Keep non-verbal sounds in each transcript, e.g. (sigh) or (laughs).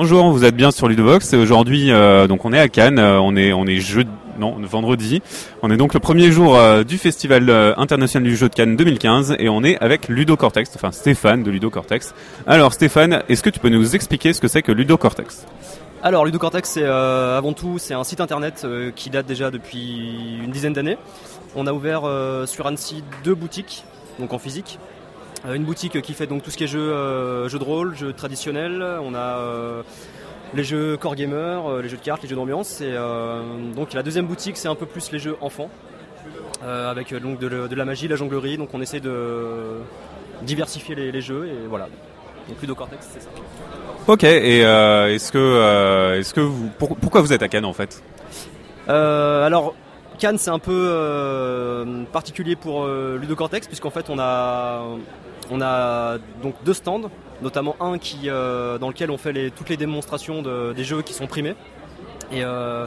Bonjour, vous êtes bien sur Ludovox et aujourd'hui euh, donc on est à Cannes, euh, on est on vendredi. On est donc le premier jour euh, du Festival international du jeu de Cannes 2015 et on est avec Ludo Cortex, enfin Stéphane de Ludo Cortex. Alors Stéphane, est-ce que tu peux nous expliquer ce que c'est que Ludo Cortex? Alors Ludo Cortex c'est avant tout c'est un site internet qui date déjà depuis une dizaine d'années. On a ouvert sur Annecy deux boutiques, donc en physique, une boutique qui fait donc tout ce qui est jeux, euh, jeux de rôle, jeux traditionnels. On a euh, les jeux core gamer, les jeux de cartes, les jeux d'ambiance. Et donc la deuxième boutique, c'est un peu plus les jeux enfants, avec donc de, la magie, la jonglerie. Donc on essaie de diversifier les, jeux et voilà. Donc Ludo Cortex, c'est ça. Ok. Et est-ce que, est-ce que vous, pourquoi vous êtes à Cannes en fait? Alors Cannes, c'est un peu particulier pour Ludo Cortex puisqu'en fait on a on a donc deux stands, notamment un euh, dans lequel on fait toutes les démonstrations des jeux qui sont primés. Et euh,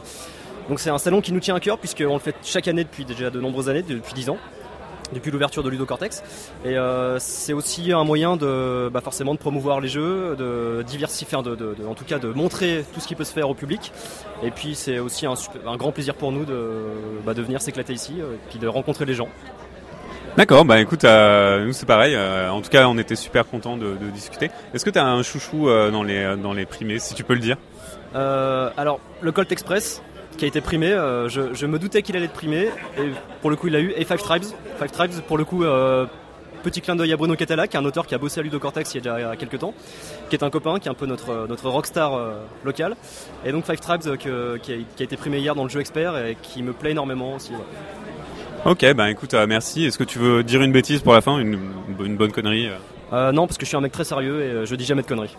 c'est un salon qui nous tient à cœur puisqu'on le fait chaque année depuis déjà de nombreuses années, depuis 10 ans depuis l'ouverture de Ludo Cortex. Et euh, c'est aussi un moyen de bah, forcément de promouvoir les jeux, de diversifier, en tout cas de montrer tout ce qui peut se faire au public. Et puis c'est aussi un, grand plaisir pour nous de, bah, venir s'éclater ici et puis de rencontrer les gens. D'accord, bah écoute, euh, nous c'est pareil. Euh, en tout cas, on était super contents de, discuter. Est-ce que tu as un chouchou euh, dans les dans les primés, si tu peux le dire? Alors, le Colt Express qui a été primé, je, me doutais qu'il allait être primé et pour le coup il l'a eu. Et Five Tribes, Five Tribes pour le coup. Petit clin d'œil à Bruno Catala, qui est un auteur qui a bossé à Ludo Cortex il y a déjà quelques temps, qui est un copain, qui est un peu notre, notre rockstar local. Et donc Five Tribes qui, a, été primé hier dans le jeu expert et qui me plaît énormément aussi. Ok, ben écoute, euh, merci. Est-ce que tu veux dire une bêtise pour la fin, une, bonne connerie euh euh, Non, parce que je suis un mec très sérieux et je dis jamais de conneries.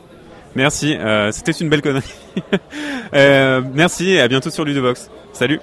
Merci, c'était une belle connerie. (laughs) merci et à bientôt sur Ludovox. Salut